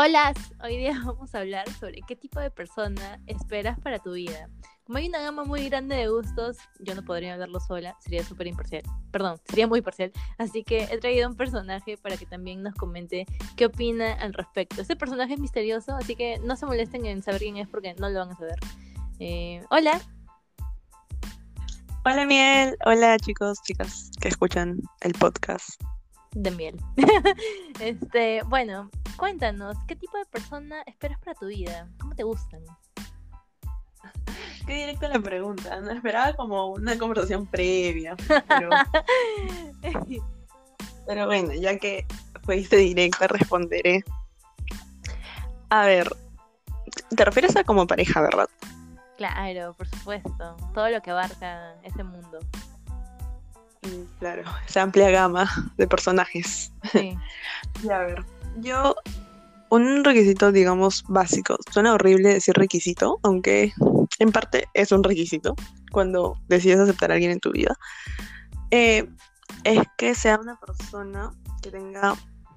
Hola, hoy día vamos a hablar sobre qué tipo de persona esperas para tu vida. Como hay una gama muy grande de gustos, yo no podría hablarlo sola, sería súper imparcial. Perdón, sería muy parcial. Así que he traído un personaje para que también nos comente qué opina al respecto. Este personaje es misterioso, así que no se molesten en saber quién es porque no lo van a saber. Eh, hola. Hola Miel, hola chicos, chicas que escuchan el podcast de miel. este, bueno, cuéntanos, ¿qué tipo de persona esperas para tu vida? ¿Cómo te gustan? Qué directa la pregunta, no esperaba como una conversación previa, pero... bueno, ya que fuiste directa, responderé. A ver, te refieres a como pareja, ¿verdad? Claro, por supuesto. Todo lo que abarca ese mundo. Mm, claro, esa amplia gama de personajes. Sí. y a ver, yo, un requisito, digamos, básico. Suena horrible decir requisito, aunque en parte es un requisito cuando decides aceptar a alguien en tu vida. Eh, es que sea una persona que tenga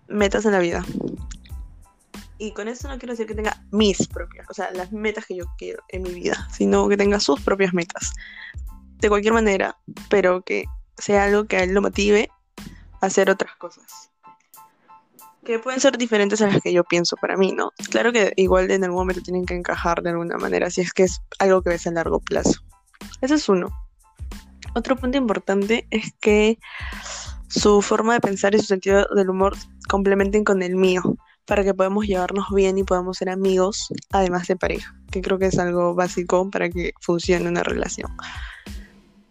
metas en la vida. Y con eso no quiero decir que tenga mis propias, o sea, las metas que yo quiero en mi vida, sino que tenga sus propias metas. De cualquier manera, pero que sea algo que a él lo motive a hacer otras cosas. Que pueden ser diferentes a las que yo pienso para mí, ¿no? Claro que igual en algún momento tienen que encajar de alguna manera, si es que es algo que ves a largo plazo. Ese es uno. Otro punto importante es que su forma de pensar y su sentido del humor complementen con el mío, para que podamos llevarnos bien y podamos ser amigos, además de pareja, que creo que es algo básico para que funcione una relación.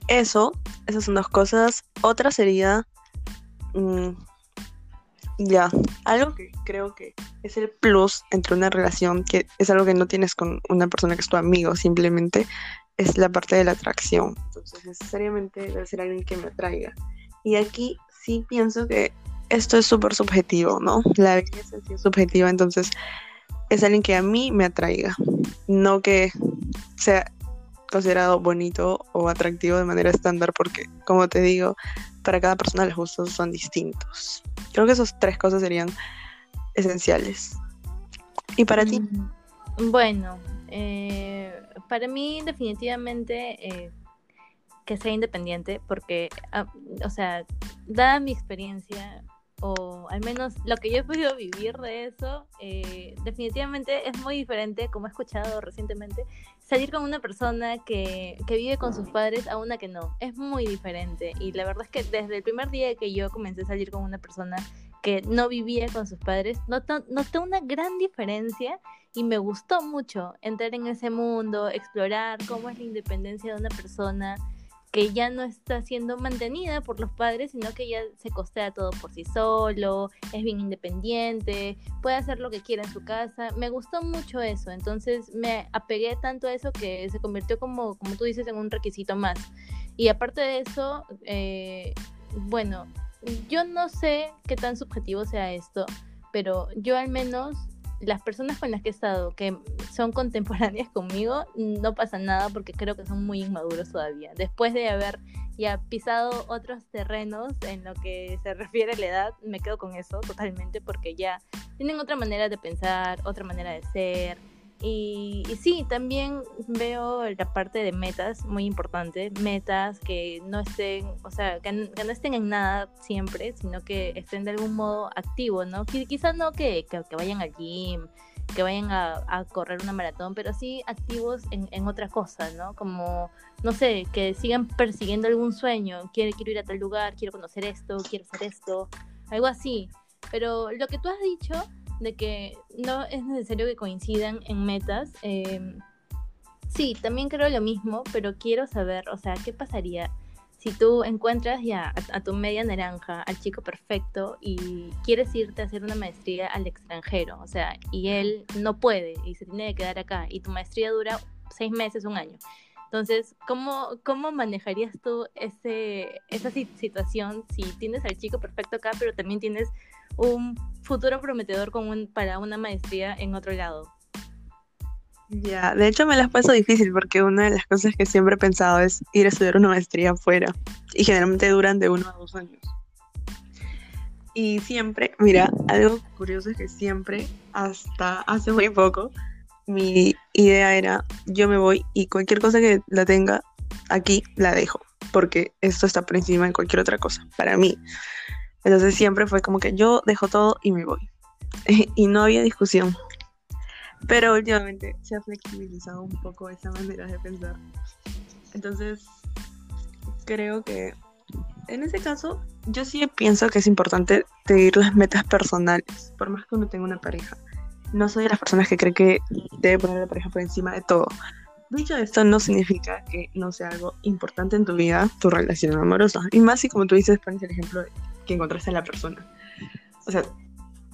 Eso, esas son dos cosas. Otra sería, mm, ya, algo que creo que es el plus entre una relación, que es algo que no tienes con una persona que es tu amigo, simplemente es la parte de la atracción. Entonces, necesariamente debe ser alguien que me atraiga. Y aquí sí pienso que esto es súper subjetivo, ¿no? La belleza sí es subjetiva, entonces es alguien que a mí me atraiga, no que sea considerado bonito o atractivo de manera estándar porque, como te digo, para cada persona los gustos son distintos. Creo que esas tres cosas serían esenciales. ¿Y para ti? Mm, bueno, eh, para mí definitivamente eh, que sea independiente porque, ah, o sea, dada mi experiencia, o al menos lo que yo he podido vivir de eso, eh, definitivamente es muy diferente, como he escuchado recientemente, salir con una persona que, que, vive con sus padres a una que no. Es muy diferente. Y la verdad es que desde el primer día que yo comencé a salir con una persona que no vivía con sus padres, noté, noté una gran diferencia y me gustó mucho entrar en ese mundo, explorar cómo es la independencia de una persona que ya no está siendo mantenida por los padres, sino que ya se costea todo por sí solo, es bien independiente, puede hacer lo que quiera en su casa. Me gustó mucho eso, entonces me apegué tanto a eso que se convirtió como, como tú dices, en un requisito más. Y aparte de eso, eh, bueno, yo no sé qué tan subjetivo sea esto, pero yo al menos las personas con las que he estado, que son contemporáneas conmigo, no pasa nada porque creo que son muy inmaduros todavía. Después de haber ya pisado otros terrenos en lo que se refiere a la edad, me quedo con eso totalmente porque ya tienen otra manera de pensar, otra manera de ser, y, sí, también veo la parte de metas muy importante, metas que no estén, o sea, que, no estén en nada siempre, sino que estén de algún modo activos, ¿no? Quizás no que, que, vayan al gym, que vayan a, correr una maratón, pero sí activos en, en otra cosa, ¿no? Como, no sé, que sigan persiguiendo algún sueño, quiero, quiero ir a tal lugar, quiero conocer esto, quiero hacer esto, algo así. Pero lo que tú has dicho de que no es necesario que coincidan en metas. Em, sí, también creo lo mismo, pero quiero saber, o sea, ¿qué pasaría si tú encuentras ya a, tu media naranja, al chico perfecto, y quieres irte a hacer una maestría al extranjero? O sea, y él no puede y se tiene que quedar acá, y tu maestría dura seis meses, un año. Entonces, ¿cómo, cómo manejarías tú ese, esa situación si tienes al chico perfecto acá, pero también tienes un futuro prometedor con un, para una maestría en otro lado. Ya, de hecho me las paso difícil porque una de las cosas que siempre he pensado es ir a estudiar una maestría afuera y generalmente duran de uno a dos años. Y siempre, mira, algo curioso es que siempre, hasta hace muy poco, mi idea era, yo me voy y cualquier cosa que la tenga aquí, la dejo, porque esto está por encima de cualquier otra cosa, para mí. Entonces siempre fue como que yo dejo todo y me voy. y no había discusión. Pero últimamente se ha flexibilizado un poco esa manera de pensar. Entonces, creo que en ese caso, yo sí pienso que es importante seguir las metas personales, por más que uno tenga una pareja. No soy de las personas que cree que debe poner a la pareja por encima de todo. Dicho esto, no significa que no sea algo importante en tu vida, tu relación amorosa. Y más si, como tú dices, pones el ejemplo de que encontraste a la persona. O sea,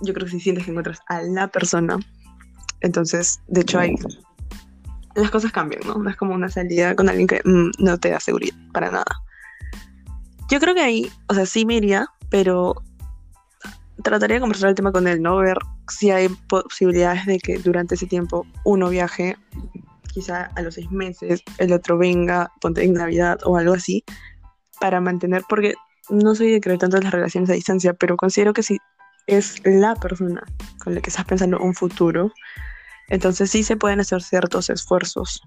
yo creo que si sientes que encuentras a la persona, entonces, de hecho, hay. Las cosas cambian, ¿no? No es como una salida con alguien que mm, no te da seguridad para nada. Yo creo que ahí, o sea, sí me iría, pero trataría de conversar el tema con él, ¿no? Ver si hay posibilidades de que durante ese tiempo uno viaje, quizá a los seis meses, el otro venga, ponte en Navidad o algo así, para mantener, porque no soy de creer tanto en las relaciones a distancia, pero considero que si es la persona con la que estás pensando un futuro, entonces sí se pueden hacer ciertos esfuerzos.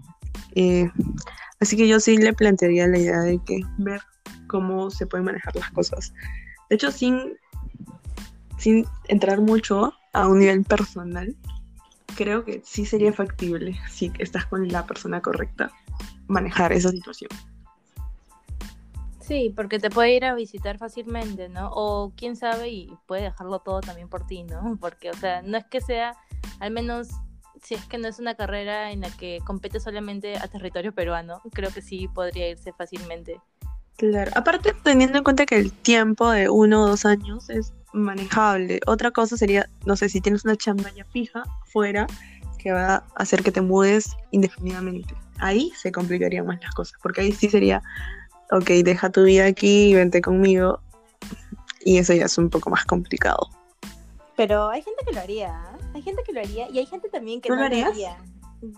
así que yo sí le plantearía la idea de que ver cómo se pueden manejar las cosas. De hecho, sin, sin entrar mucho a un nivel personal, creo que sí sería factible, si estás con la persona correcta, manejar esa situación. Sí, porque te puede ir a visitar fácilmente, ¿no? O quién sabe y puede dejarlo todo también por ti, ¿no? Porque, o sea, no es que sea, al menos si es que no es una carrera en la que compete solamente a territorio peruano, creo que sí podría irse fácilmente. Claro, aparte teniendo en cuenta que el tiempo de uno o dos años es manejable. Otra cosa sería, no sé, si tienes una chamba ya fija fuera que va a hacer que te mudes indefinidamente. Ahí se complicarían más las cosas, porque ahí sí sería, ok, deja tu vida aquí y vente conmigo. Y eso ya es un poco más complicado. Pero hay gente que lo haría, ¿eh? hay gente que lo haría y hay gente también que no lo haría.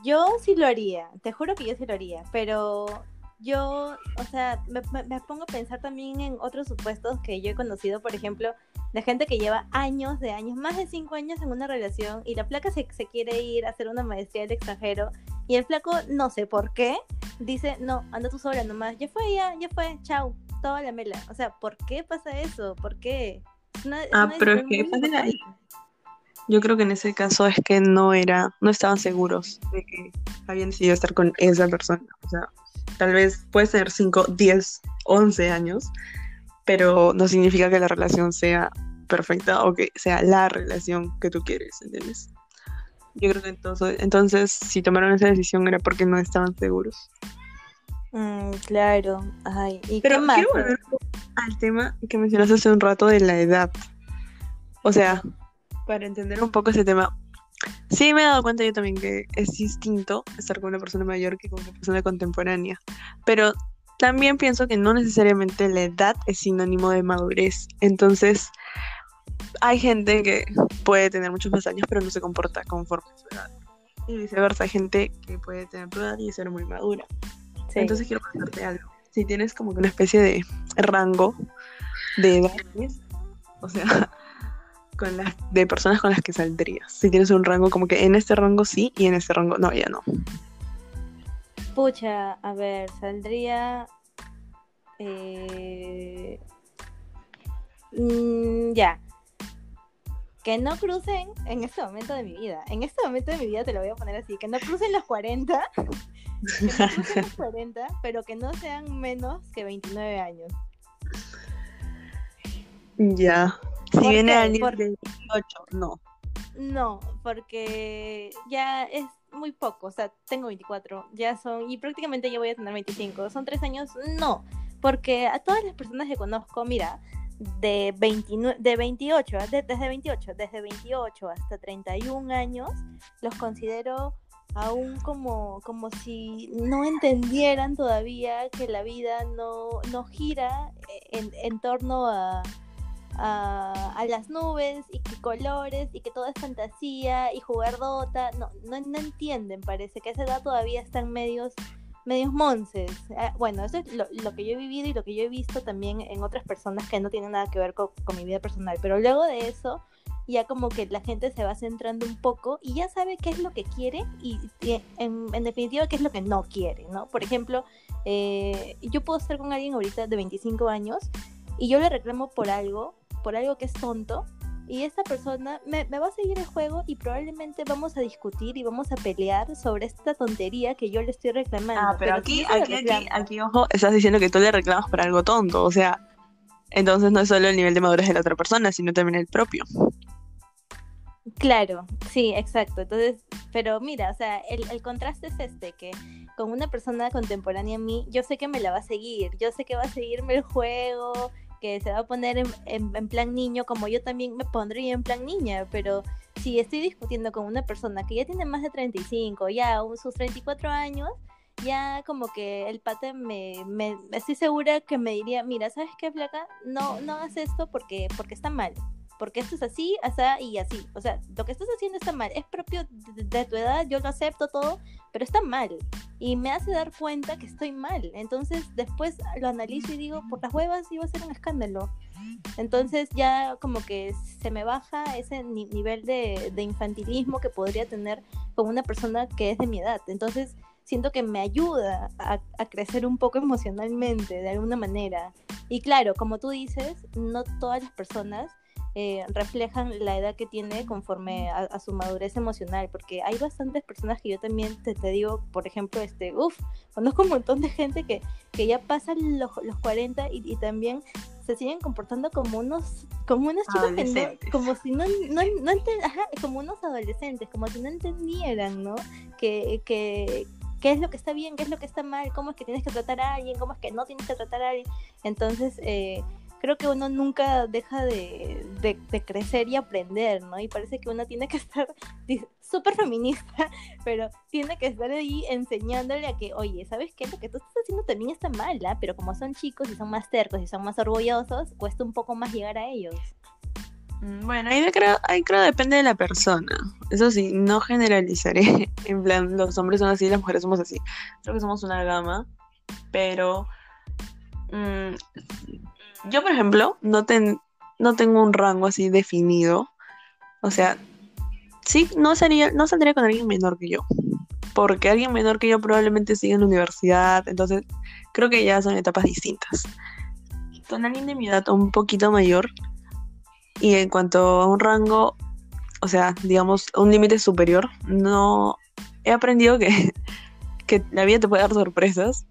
Yo sí lo haría, te juro que yo sí lo haría, pero yo, o sea, me, pongo a pensar también en otros supuestos que yo he conocido, por ejemplo, de gente que lleva años de años, más de cinco años en una relación y la placa se, se quiere ir a hacer una maestría del extranjero y el flaco, no sé por qué, dice, no, anda tú sola nomás, ya fue, ya, ya fue, chao, toda la mela. O sea, ¿por qué pasa eso? ¿Por qué? ah, pero es que ahí. Yo creo que en ese caso es que no era, no estaban seguros de que habían decidido estar con esa persona. O sea, Tal vez puede ser 5, 10, 11 años, pero no significa que la relación sea perfecta o que sea la relación que tú quieres, ¿entiendes? Yo creo que entonces, entonces si tomaron esa decisión era porque no estaban seguros. Mm, claro. Ay, ¿y pero quiero volver al tema que mencionaste hace un rato de la edad. O sea, para entender un poco ese tema, Sí, me he dado cuenta yo también que es distinto estar con una persona mayor que con una persona contemporánea. Pero también pienso que no necesariamente la edad es sinónimo de madurez. Entonces, hay gente que puede tener muchos más años, pero no se comporta conforme a su edad. Y viceversa, hay gente que puede tener tu edad y ser muy madura. Entonces, quiero preguntarte algo. Si tienes como que una especie de rango de edades, o sea, con las de personas con las que saldrías? Si tienes un rango como que en este rango sí y en este rango no, ya no. Pucha, a ver, saldría eh, mm, ya. Que no crucen en este momento de mi vida. En este momento de mi vida te lo voy a poner así. Que no crucen los 40. Que no crucen los 40, pero que no sean menos que 29 años. Ya. Si viene alguien de 18, no. No, porque ya es muy poco, o sea, tengo 24, ya son, y prácticamente ya voy a tener 25, son tres años, no, porque a todas las personas que conozco, mira, de, 29, de 28, desde 28, desde 28 hasta 31 años, los considero aún como, como si no entendieran todavía que la vida no, no gira en, en torno a, a, las nubes y que colores y que todo es fantasía y jugar Dota. No, no, entienden, parece que a esa edad todavía están medios medios monces. Ah, bueno, eso es lo, que yo he vivido y lo que yo he visto también en otras personas que no tienen nada que ver con, mi vida personal. Pero luego de eso, ya como que la gente se va centrando un poco y ya sabe qué es lo que quiere y, en, definitiva qué es lo que no quiere, ¿no? Por ejemplo, eh, yo puedo estar con alguien ahorita de 25 años y yo le reclamo por algo, por algo que es tonto, y esta persona me, va a seguir el juego y probablemente vamos a discutir y vamos a pelear sobre esta tontería que yo le estoy reclamando. Ah, pero, aquí, aquí, aquí, aquí, ojo, estás diciendo que tú le reclamas por algo tonto, o sea, entonces no es solo el nivel de madurez de la otra persona, sino también el propio. Claro, sí, exacto. Entonces, pero mira, o sea, el, el, contraste es este, que con una persona contemporánea a mí, yo sé que me la va a seguir, yo sé que va a seguirme el juego, que se va a poner en, plan niño, como yo también me pondría en plan niña, pero si estoy discutiendo con una persona que ya tiene más de 35, ya sus 34 años, ya como que el pate me, me estoy segura que me diría, mira, ¿sabes qué, flaca? No, no hagas esto porque, porque está mal porque esto es así, así y así. O sea, lo que estás haciendo está mal. Es propio de, tu edad, yo lo acepto todo, pero está mal. Y me hace dar cuenta que estoy mal. Entonces después lo analizo y digo, por las huevas iba a ser un escándalo. Entonces ya como que se me baja ese nivel de, infantilismo que podría tener con una persona que es de mi edad. Entonces siento que me ayuda a, a, crecer un poco emocionalmente, de alguna manera. Y claro, como tú dices, no todas las personas eh, reflejan la edad que tiene conforme a, su madurez emocional, porque hay bastantes personas que yo también te, te digo, por ejemplo, este, uff, conozco un montón de gente que, que ya pasan los, los 40 y, también se siguen comportando como unos como unos chicos que no, como si no, no, no ajá, como unos adolescentes, como si no entendieran, ¿no? Que, que, qué es lo que está bien, qué es lo que está mal, cómo es que tienes que tratar a alguien, cómo es que no tienes que tratar a alguien. Entonces, eh, creo que uno nunca deja de, crecer y aprender, ¿no? Y parece que uno tiene que estar súper feminista, pero tiene que estar ahí enseñándole a que, oye, ¿sabes qué? Lo que tú estás haciendo también está mal, ¿ah? Pero como son chicos y son más tercos y son más orgullosos, cuesta un poco más llegar a ellos. Mm, bueno, ahí creo, ahí creo depende de la persona. Eso sí, no generalizaré. En plan, los hombres son así, las mujeres somos así. Creo que somos una gama, pero mmm, yo, por ejemplo, no, no tengo un rango así definido. O sea, sí, no, sería, no saldría con alguien menor que yo. Porque alguien menor que yo probablemente sigue en la universidad. Entonces, creo que ya son etapas distintas. Con alguien de mi edad un poquito mayor. Y en cuanto a un rango, o sea, digamos, un límite superior, no he aprendido que, que la vida te puede dar sorpresas.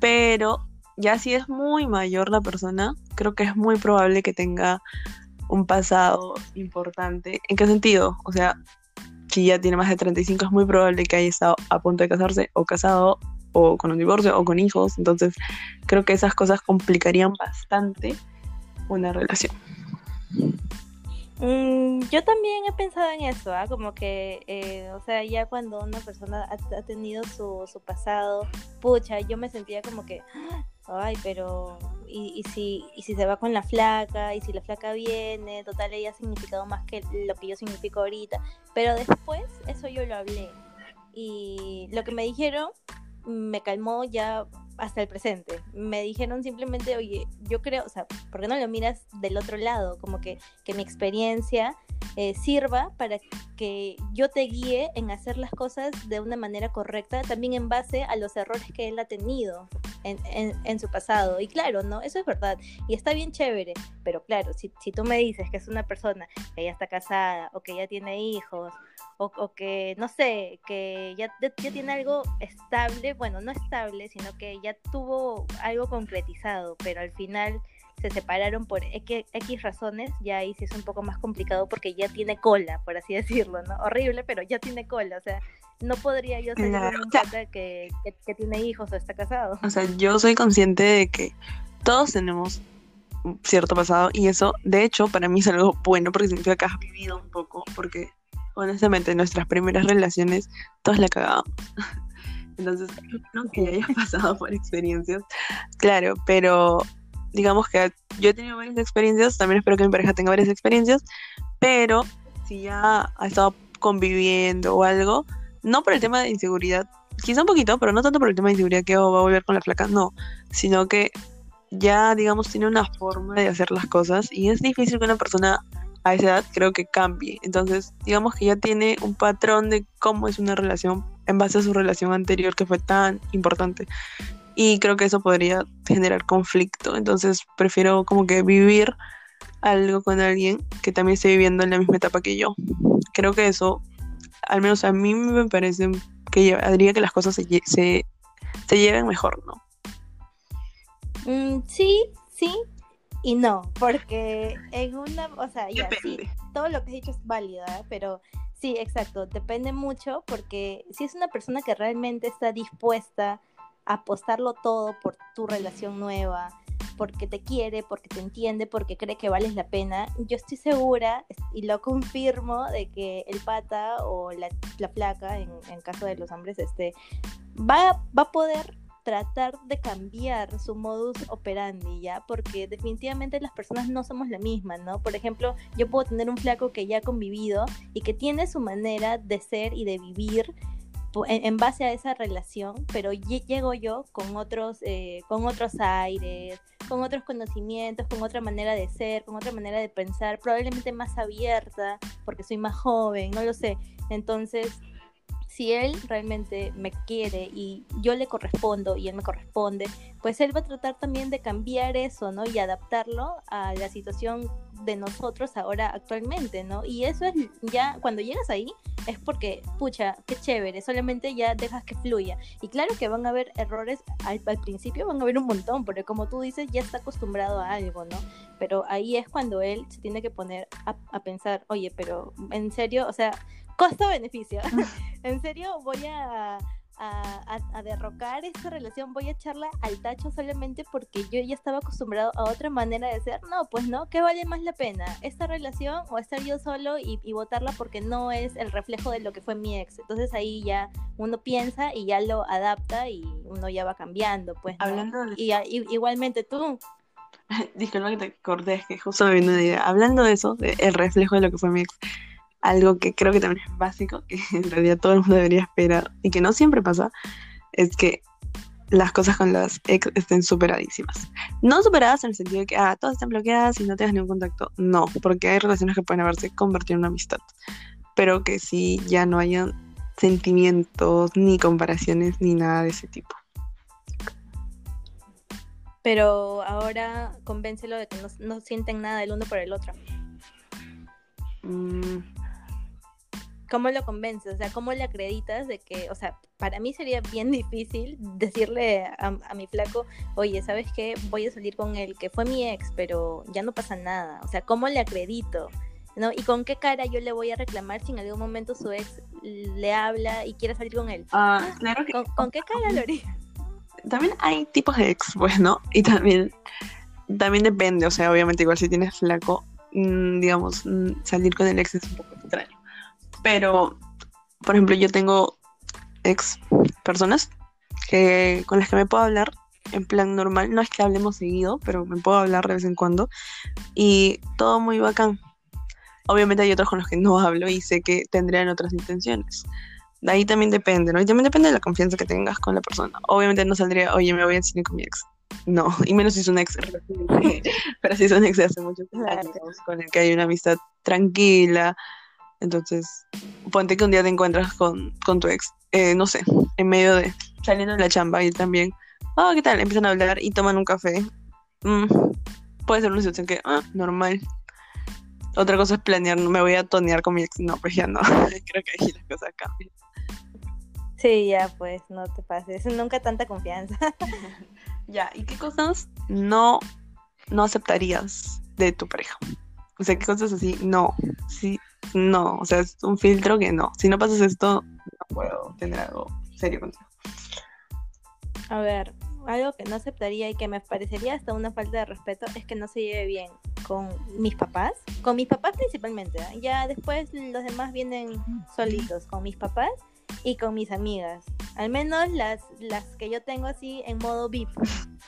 Pero ya si es muy mayor la persona, creo que es muy probable que tenga un pasado importante. ¿En qué sentido? O sea, si ya tiene más de 35 es muy probable que haya estado a punto de casarse o casado o con un divorcio o con hijos. Entonces creo que esas cosas complicarían bastante una relación. Mm, yo también he pensado en eso, ¿ah? como que, eh, o sea, ya cuando una persona ha, tenido su, su, pasado, pucha, yo me sentía como que, ay, pero y, si, y si se va con la flaca, y si la flaca viene, total ella ha significado más que lo que yo significo ahorita. Pero después, eso yo lo hablé. Y lo que me dijeron me calmó ya hasta el presente. Me dijeron simplemente, oye, yo creo, o sea, ¿por qué no lo miras del otro lado? Como que, que mi experiencia eh, sirva para que yo te guíe en hacer las cosas de una manera correcta, también en base a los errores que él ha tenido en, en, su pasado. Y claro, ¿no? Eso es verdad. Y está bien chévere. Pero claro, si, si tú me dices que es una persona que ya está casada o que ya tiene hijos o, o que, no sé, que ya, ya tiene algo estable, bueno, no estable, sino que ya tuvo algo concretizado, pero al final se separaron por X, razones, ya ahí sí es un poco más complicado porque ya tiene cola, por así decirlo, ¿no? Horrible, pero ya tiene cola, o sea, no podría yo ser un que, que, tiene hijos o está casado. O sea, yo soy consciente de que todos tenemos cierto pasado y eso, de hecho, para mí es algo bueno porque significa que has vivido un poco, porque honestamente en nuestras primeras relaciones todos la cagábamos. Entonces, no que hayas pasado por experiencias, claro, pero digamos que yo he tenido varias experiencias, también espero que mi pareja tenga varias experiencias, pero si ya ha estado conviviendo o algo, no por el tema de inseguridad, quizá un poquito, pero no tanto por el tema de inseguridad que oh, va a volver con la flaca, no, sino que ya, digamos, tiene una forma de hacer las cosas y es difícil que una persona a esa edad creo que cambie. Entonces, digamos que ya tiene un patrón de cómo es una relación en base a su relación anterior que fue tan importante. Y creo que eso podría generar conflicto. Entonces, prefiero como que vivir algo con alguien que también esté viviendo en la misma etapa que yo. Creo que eso, al menos a mí me parece que haría que las cosas se, se, se lleven mejor, ¿no? Mm, sí, sí y no, porque en una, o sea, ya sí, todo lo que has dicho es válido, ¿eh? pero sí, exacto, depende mucho porque si es una persona que realmente está dispuesta a apostarlo todo por tu relación nueva, porque te quiere, porque te entiende, porque cree que vales la pena, yo estoy segura y lo confirmo de que el pata o la, la flaca, en, en, caso de los hombres, este, va, va a poder tratar de cambiar su modus operandi, ¿ya? Porque definitivamente las personas no somos la misma, ¿no? Por ejemplo, yo puedo tener un flaco que ya ha convivido y que tiene su manera de ser y de vivir en, base a esa relación, pero llego yo con otros, eh, con otros aires, con otros conocimientos, con otra manera de ser, con otra manera de pensar, probablemente más abierta, porque soy más joven, no lo sé. Entonces, si él realmente me quiere y yo le correspondo y él me corresponde, pues él va a tratar también de cambiar eso, ¿no? Y adaptarlo a la situación de nosotros ahora actualmente, ¿no? Y eso es ya, cuando llegas ahí, es porque, pucha, qué chévere, solamente ya dejas que fluya. Y claro que van a haber errores, al, principio van a haber un montón, porque como tú dices, ya está acostumbrado a algo, ¿no? Pero ahí es cuando él se tiene que poner a, a pensar, oye, pero en serio, o sea, costo-beneficio. en serio, voy a, a, derrocar esta relación, voy a echarla al tacho solamente porque yo ya estaba acostumbrado a otra manera de ser. No, pues no, ¿qué vale más la pena? ¿Esta relación o estar yo solo y, y votarla porque no es el reflejo de lo que fue mi ex? Entonces ahí ya uno piensa y ya lo adapta y uno ya va cambiando, pues. Hablando y, igualmente tú. Disculpa que te acordé, que justo me vino una idea. Hablando de eso, de el reflejo de lo que fue mi ex, algo que creo que también es básico, que en realidad todo el mundo debería esperar y que no siempre pasa, es que las cosas con las ex estén superadísimas. No superadas en el sentido de que, ah, todas están bloqueadas y no tengas ningún contacto. No, porque hay relaciones que pueden haberse convertido en una amistad. Pero que sí ya no hayan sentimientos, ni comparaciones, ni nada de ese tipo. Pero ahora convéncelo de que no, no sienten nada el uno por el otro. Mm, ¿Cómo lo convences? O sea, ¿cómo le acreditas de que, o sea, para mí sería bien difícil decirle a, mi flaco, oye, ¿sabes qué? Voy a salir con él, que fue mi ex, pero ya no pasa nada. O sea, ¿cómo le acredito? ¿No? ¿Y con qué cara yo le voy a reclamar si en algún momento su ex le habla y quiere salir con él? Ah, claro que... ¿Con, qué cara lo haría? También hay tipos de ex, pues, ¿no? Y también, también depende, o sea, obviamente igual si tienes flaco, mm, digamos, mm, salir con el ex es un poco. Pero, por ejemplo, yo tengo ex personas que, con las que me puedo hablar en plan normal. No es que hablemos seguido, pero me puedo hablar de vez en cuando. Y todo muy bacán. Obviamente hay otros con los que no hablo y sé que tendrían otras intenciones. De ahí también depende, ¿no? Y también depende de la confianza que tengas con la persona. Obviamente no saldría, oye, me voy a cine con mi ex. No, y menos si es un ex. pero si es un ex de hace muchos años, con el que hay una amistad tranquila, entonces, ponte que un día te encuentras con, tu ex, eh, no sé, en medio de saliendo de la chamba y también, oh, ¿qué tal? Empiezan a hablar y toman un café. Mm, puede ser una situación que, ah, normal. Otra cosa es planear, me voy a tonear con mi ex, no, pues ya no. Creo que ahí las cosas cambian. Sí, ya, pues no te pases, nunca tanta confianza. ya, ¿y qué cosas no, no aceptarías de tu pareja? O sea, ¿qué cosas así? No, sí, no, o sea, es un filtro que no. Si no pasas esto, no puedo tener algo serio contigo. A ver, algo que no aceptaría y que me parecería hasta una falta de respeto es que no se lleve bien con mis papás, con mis papás principalmente, ya después los demás vienen solitos, con mis papás y con mis amigas. Al menos las, las que yo tengo así en modo VIP.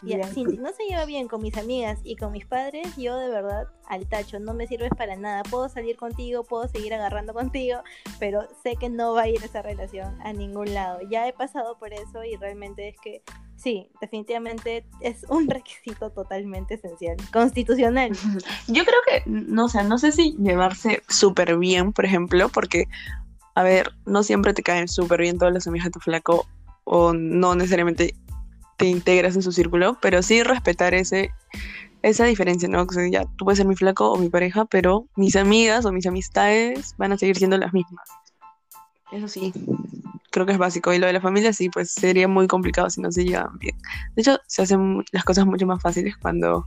Y si no se lleva bien con mis amigas y con mis padres, yo de verdad al tacho, no me sirves para nada. Puedo salir contigo, puedo seguir agarrando contigo, pero sé que no va a ir esa relación a ningún lado. Ya he pasado por eso y realmente es que sí, definitivamente es un requisito totalmente esencial, constitucional. Yo creo que, no sé, no sé si llevarse súper bien, por ejemplo, porque, a ver, no siempre te caen súper bien todos los amigos de tu flaco o no necesariamente te integras en su círculo, pero sí respetar ese esa diferencia, ¿no? O ya tú puedes ser mi flaco o mi pareja, pero mis amigas o mis amistades van a seguir siendo las mismas. Eso sí, creo que es básico. Y lo de la familia sí, pues sería muy complicado si no se llevan bien. De hecho, se hacen las cosas mucho más fáciles cuando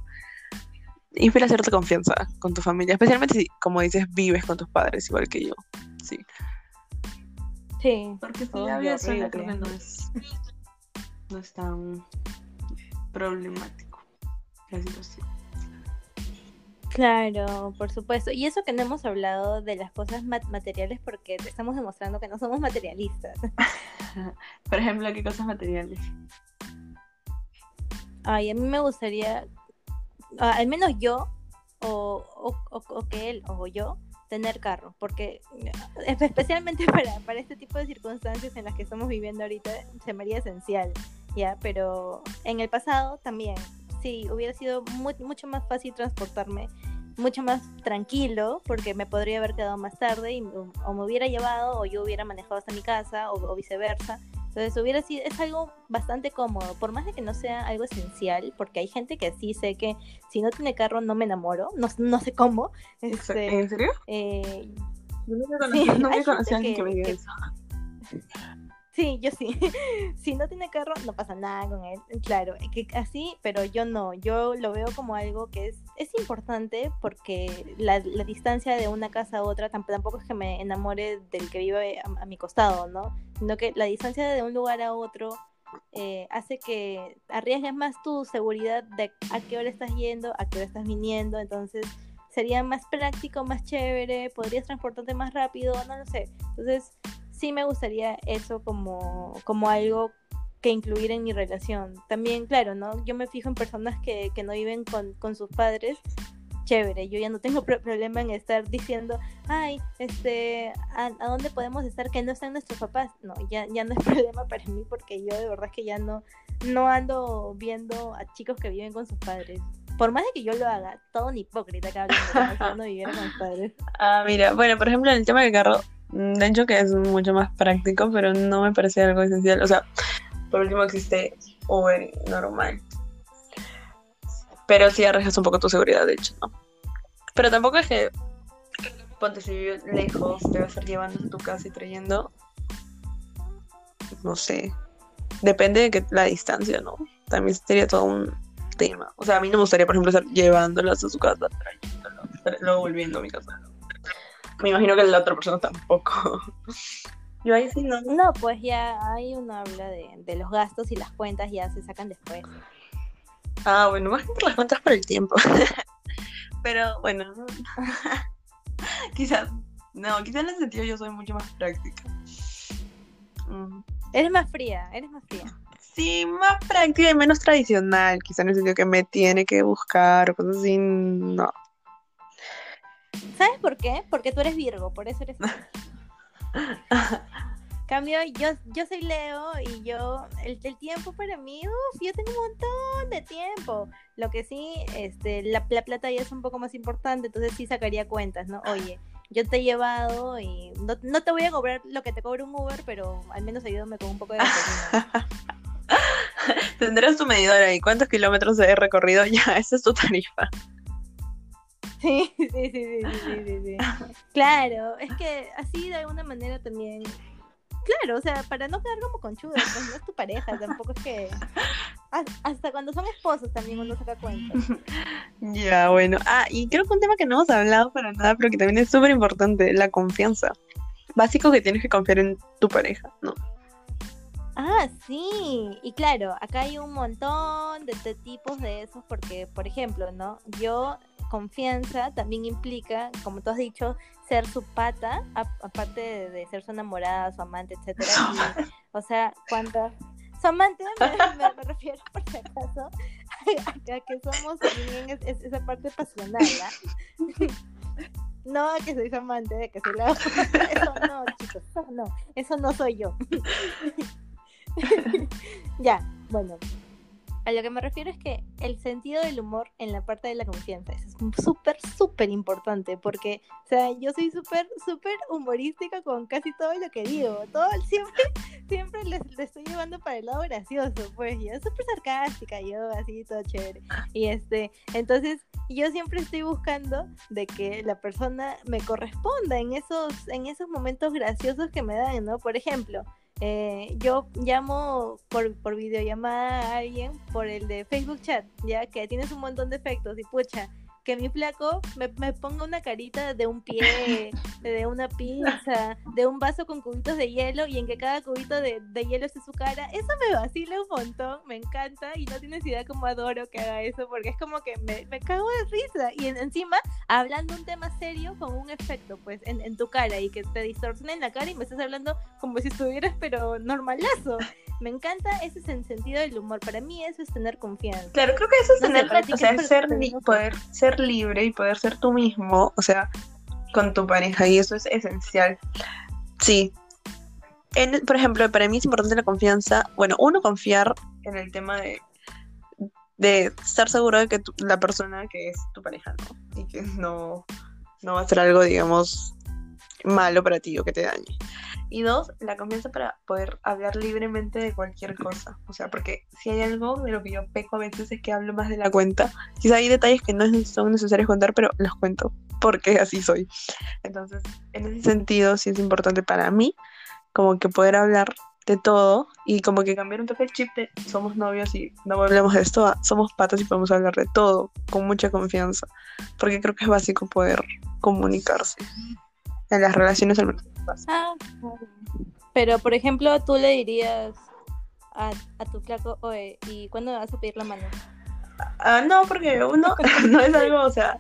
inspira cierta confianza con tu familia, especialmente si, como dices, vives con tus padres igual que yo. Sí. Sí. Porque si la vida creo que no es no es tan problemático la situación. Claro, por supuesto. Y eso que no hemos hablado de las cosas materiales porque estamos demostrando que no somos materialistas. por ejemplo, ¿qué cosas materiales? Ay, a mí me gustaría, al menos yo, o, o, que él o yo, tener carro, porque especialmente para, para este tipo de circunstancias en las que estamos viviendo ahorita, se me haría esencial ya, pero en el pasado también, sí, hubiera sido mucho más fácil transportarme, mucho más tranquilo, porque me podría haber quedado más tarde y, o me hubiera llevado o yo hubiera manejado hasta mi casa o, viceversa. Entonces hubiera sido, es algo bastante cómodo, por más de que no sea algo esencial, porque hay gente que sí sé que si no tiene carro no me enamoro, no, no sé cómo. Este, ¿En serio? Eh, no me conocía alguien que, me diga eso. Sí, yo sí. si no tiene carro, no pasa nada con él. Claro, que así, pero yo no. Yo lo veo como algo que es, es importante porque la, distancia de una casa a otra tampoco es que me enamore del que vive a, mi costado, ¿no? Sino que la distancia de un lugar a otro eh, hace que arriesgues más tu seguridad de a qué hora estás yendo, a qué hora estás viniendo. Entonces sería más práctico, más chévere, podrías transportarte más rápido, no lo sé. Entonces sí me gustaría eso como, como algo que incluir en mi relación. También, claro, ¿no? Yo me fijo en personas que, que no viven con, con, sus padres. Chévere, yo ya no tengo problema en estar diciendo, ay, este, ¿a, dónde podemos estar que no están nuestros papás? No, ya, ya no es problema para mí porque yo de verdad es que ya no, no ando viendo a chicos que viven con sus padres. Por más de que yo lo haga, todo un hipócrita que habla de no viviera con sus padres. Ah, mira, bueno, por ejemplo, en el tema carro, Mm, de hecho que es mucho más práctico, pero no me parece algo esencial. O sea, por último existe Uber normal. Pero sí arriesgas un poco tu seguridad, de hecho, ¿no? Pero tampoco es que ponte si vives lejos, te vas a estar llevando a tu casa y trayendo. No sé. Depende de que la distancia, ¿no? También sería todo un tema. O sea, a mí no me gustaría, por ejemplo, estar llevándolas a su casa, trayéndolas, luego volviendo a mi casa. Me imagino que la otra persona tampoco. Yo ahí sí no. No, pues ya hay uno habla de, los gastos y las cuentas ya se sacan después. Ah, bueno, más que las cuentas por el tiempo. Pero bueno, quizás, no, quizás en ese sentido yo soy mucho más práctica. Mm. Eres más fría, eres más fría. Sí, más práctica y menos tradicional, quizás en el sentido que me tiene que buscar o cosas así, no. ¿Sabes por qué? Porque tú eres Virgo, por eso eres. Cambio, yo, yo soy Leo y yo, el, tiempo para mí, uff, yo tengo un montón de tiempo. Lo que sí, este, la, plata ya es un poco más importante, entonces sí sacaría cuentas, ¿no? Oye, yo te he llevado y no, te voy a cobrar lo que te cobra un Uber, pero al menos ayúdame con un poco de gasolina. Tendrás tu medidor ahí, ¿cuántos kilómetros he recorrido? Ya, esa es tu tarifa. Sí, sí, sí, sí, sí, sí, Claro, es que así de alguna manera también. Claro, o sea, para no quedar como conchuda, pues no es tu pareja, tampoco es que. Hasta cuando son esposos también uno saca cuenta. Ya, bueno. Ah, y creo que un tema que no hemos hablado para nada, pero que también es súper importante, la confianza. Básico que tienes que confiar en tu pareja, ¿no? Ah, sí. Y claro, acá hay un montón de tipos de esos porque, por ejemplo, ¿no? Yo confianza también implica, como tú has dicho, ser su pata, aparte de, ser su enamorada, su amante, etcétera. o sea, cuando su amante me, refiero por si acaso a, que somos también esa parte pasional, No a que soy amante de que soy la Eso no, chicos, eso no, eso no soy yo. ya, bueno, a lo que me refiero es que el sentido del humor en la parte de la confianza es súper, súper importante porque, o sea, yo soy súper, súper humorística con casi todo lo que digo. Todo, siempre, siempre le, estoy llevando para el lado gracioso, pues yo súper sarcástica, yo así, todo chévere. Y este, entonces yo siempre estoy buscando de que la persona me corresponda en esos, en esos momentos graciosos que me dan, ¿no? Por ejemplo, eh, yo llamo por, por videollamada a alguien por el de Facebook Chat, ya que tienes un montón de efectos y pucha, que mi flaco me, me, ponga una carita de un pie, de una pizza, de un vaso con cubitos de hielo y en que cada cubito de, de, hielo esté su cara, eso me vacila un montón, me encanta y no tienes idea cómo adoro que haga eso porque es como que me, me cago de risa y encima hablando un tema serio con un efecto pues en, en tu cara y que te distorsiona en la cara y me estás hablando como si estuvieras pero normalazo. Me encanta ese sentido del humor. Para mí eso es tener confianza. Claro, creo que eso es tener, o sea, ser, poder ser libre y poder ser tú mismo, o sea, con tu pareja, y eso es esencial. Sí. por ejemplo, para mí es importante la confianza. Bueno, uno, confiar en el tema de, de estar seguro de que la persona que es tu pareja, ¿no? Y que no, no va a ser algo, digamos, malo para ti o que te dañe. Y dos, la confianza para poder hablar libremente de cualquier cosa. O sea, porque si hay algo de lo que yo peco a veces es que hablo más de la cuenta. Quizá hay detalles que no son necesarios contar, pero los cuento porque así soy. Entonces, en ese sentido, sí es importante para mí como que poder hablar de todo y como que cambiar un toque el chip de somos novios y no hablamos de esto, somos patas y podemos hablar de todo con mucha confianza. Porque creo que es básico poder comunicarse en las relaciones al menos. Ah, pero por ejemplo, tú le dirías a, a tu flaco, oye, ¿y cuándo vas a pedir la mano? Ah, no, porque uno no es algo, o sea,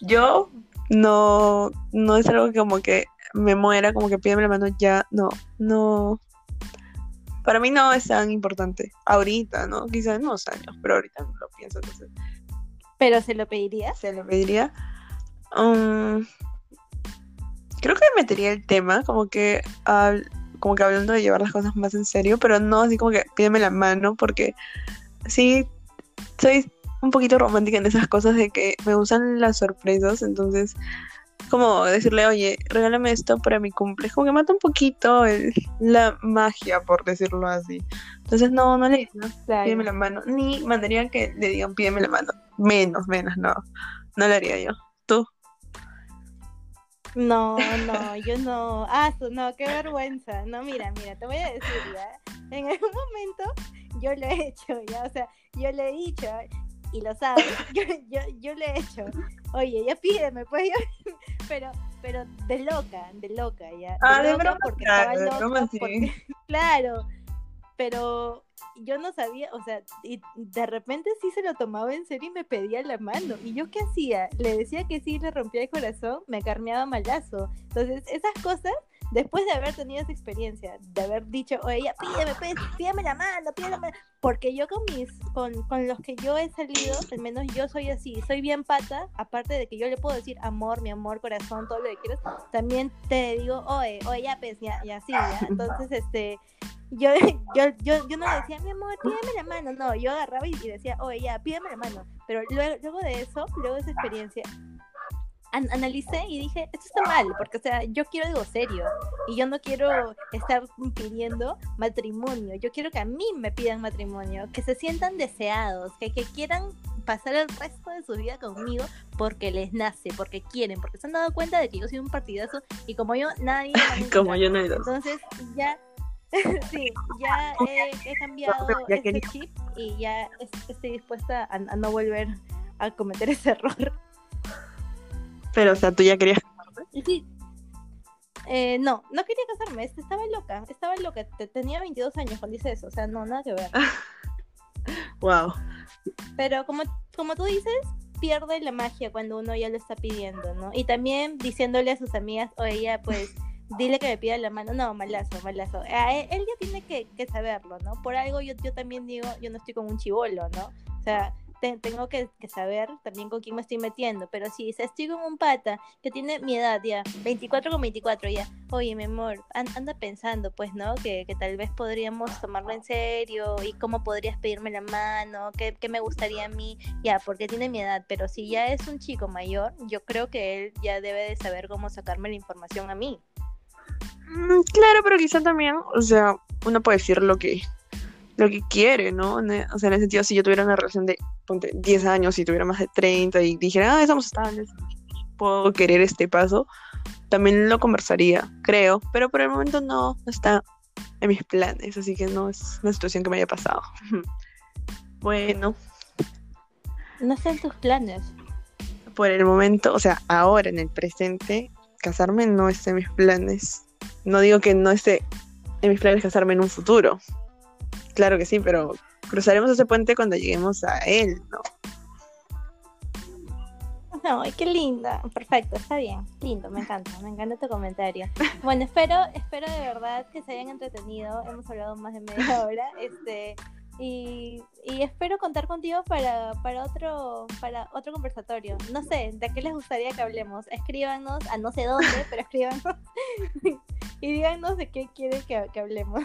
yo no, no es algo que como que me muera, como que pídeme la mano ya, no, no. Para mí no es tan importante. Ahorita, ¿no? Quizás en unos años, pero ahorita no lo pienso. Entonces. ¿Pero se lo pediría? Se lo pediría. Um, metería el tema, como que, como que hablando de llevar las cosas más en serio, pero no así como que pídeme la mano, porque sí, soy un poquito romántica en esas cosas de que me gustan las sorpresas, entonces como decirle, oye, regálame esto para mi cumple, como que mata un poquito la magia, por decirlo así. Entonces, no, no le digo, pídeme la mano, ni mandaría que le digan pídeme la mano, menos, menos, no, no lo haría yo. ¿Tú? No, no, yo no. Ah, no, qué vergüenza. No, mira, mira, te voy a decir ya. En algún momento yo lo he hecho, ya, o sea, yo le he dicho, y lo sabes, yo, yo, yo le he hecho, oye, ya pídeme, pues yo, pero, pero de loca, de loca, ya. ah, de broma, porque claro, estaba loca, porque, claro, pero yo no sabía, o sea, de repente sí se lo tomaba en serio y me pedía la mano. ¿Y yo qué hacía? Le decía que sí, le rompía el corazón, me carneaba malazo. Entonces, esas cosas, después de haber tenido esa experiencia, de haber dicho, oye, ya, pídeme, pídeme, la mano, pídeme la mano. Porque yo con mis, con, con los que yo he salido, al menos yo soy así, soy bien pata, aparte de que yo le puedo decir amor, mi amor, corazón, todo lo que quieras, también te digo, oye, oye, ya, pues, ya, ya, sí, ya. Entonces, este yo, yo, yo, yo no decía, mi amor, pídeme la mano. No, yo agarraba y decía, oye, ya, pídeme la mano. Pero luego, luego de eso, luego de esa experiencia, analicé y dije, esto está mal, porque, o sea, yo quiero algo serio. Y yo no quiero estar pidiendo matrimonio. Yo quiero que a mí me pidan matrimonio, que se sientan deseados, que, que quieran pasar el resto de su vida conmigo porque les nace, porque quieren, porque se han dado cuenta de que yo soy un partidazo y como yo, nadie. como yo no Entonces, ya sí, ya he, cambiado ese chip y ya estoy dispuesta a, no volver a cometer ese error. Pero, o sea, tú ya querías casarte. Sí. Eh, no, no quería casarme, este, estaba loca, estaba loca, tenía 22 años cuando hice eso, o sea, no, nada que ver. wow. Pero como, como tú dices, pierde la magia cuando uno ya lo está pidiendo, ¿no? Y también diciéndole a sus amigas, oye, ya pues dile que me pida la mano. No, malazo, malazo. él, ya tiene que, que, saberlo, ¿no? Por algo yo, yo también digo, yo no estoy con un chivolo, ¿no? O sea, tengo que, saber también con quién me estoy metiendo. Pero si estoy con un pata que tiene mi edad ya, 24 con 24 ya, oye, mi amor, anda pensando, pues, ¿no? Que, que, tal vez podríamos tomarlo en serio y cómo podrías pedirme la mano, qué, qué me gustaría a mí, ya, porque tiene mi edad. Pero si ya es un chico mayor, yo creo que él ya debe de saber cómo sacarme la información a mí. Mm, claro, pero quizá también, o sea, uno puede decir lo que, lo que quiere, ¿no? O sea, en el sentido, si yo tuviera una relación de, ponte, 10 años y tuviera más de 30 y dijera, ah, estamos estables, puedo querer este paso, también lo conversaría, creo, pero por el momento no, no está en mis planes, así que no es una situación que me haya pasado. bueno. No está en tus planes. Por el momento, o sea, ahora en el presente, casarme no está en mis planes. No digo que no esté en mis planes casarme en un futuro. Claro que sí, pero cruzaremos ese puente cuando lleguemos a él, ¿no? No, ay, qué linda. Perfecto, está bien. Lindo, me encanta, me encanta tu comentario. Bueno, espero, espero de verdad que se hayan entretenido. Hemos hablado más de media hora. Este, y, espero contar contigo para, para, otro, para otro conversatorio. No sé, ¿de qué les gustaría que hablemos? Escríbanos a no sé dónde, pero escríbanos y díganos de qué quieren que, que hablemos.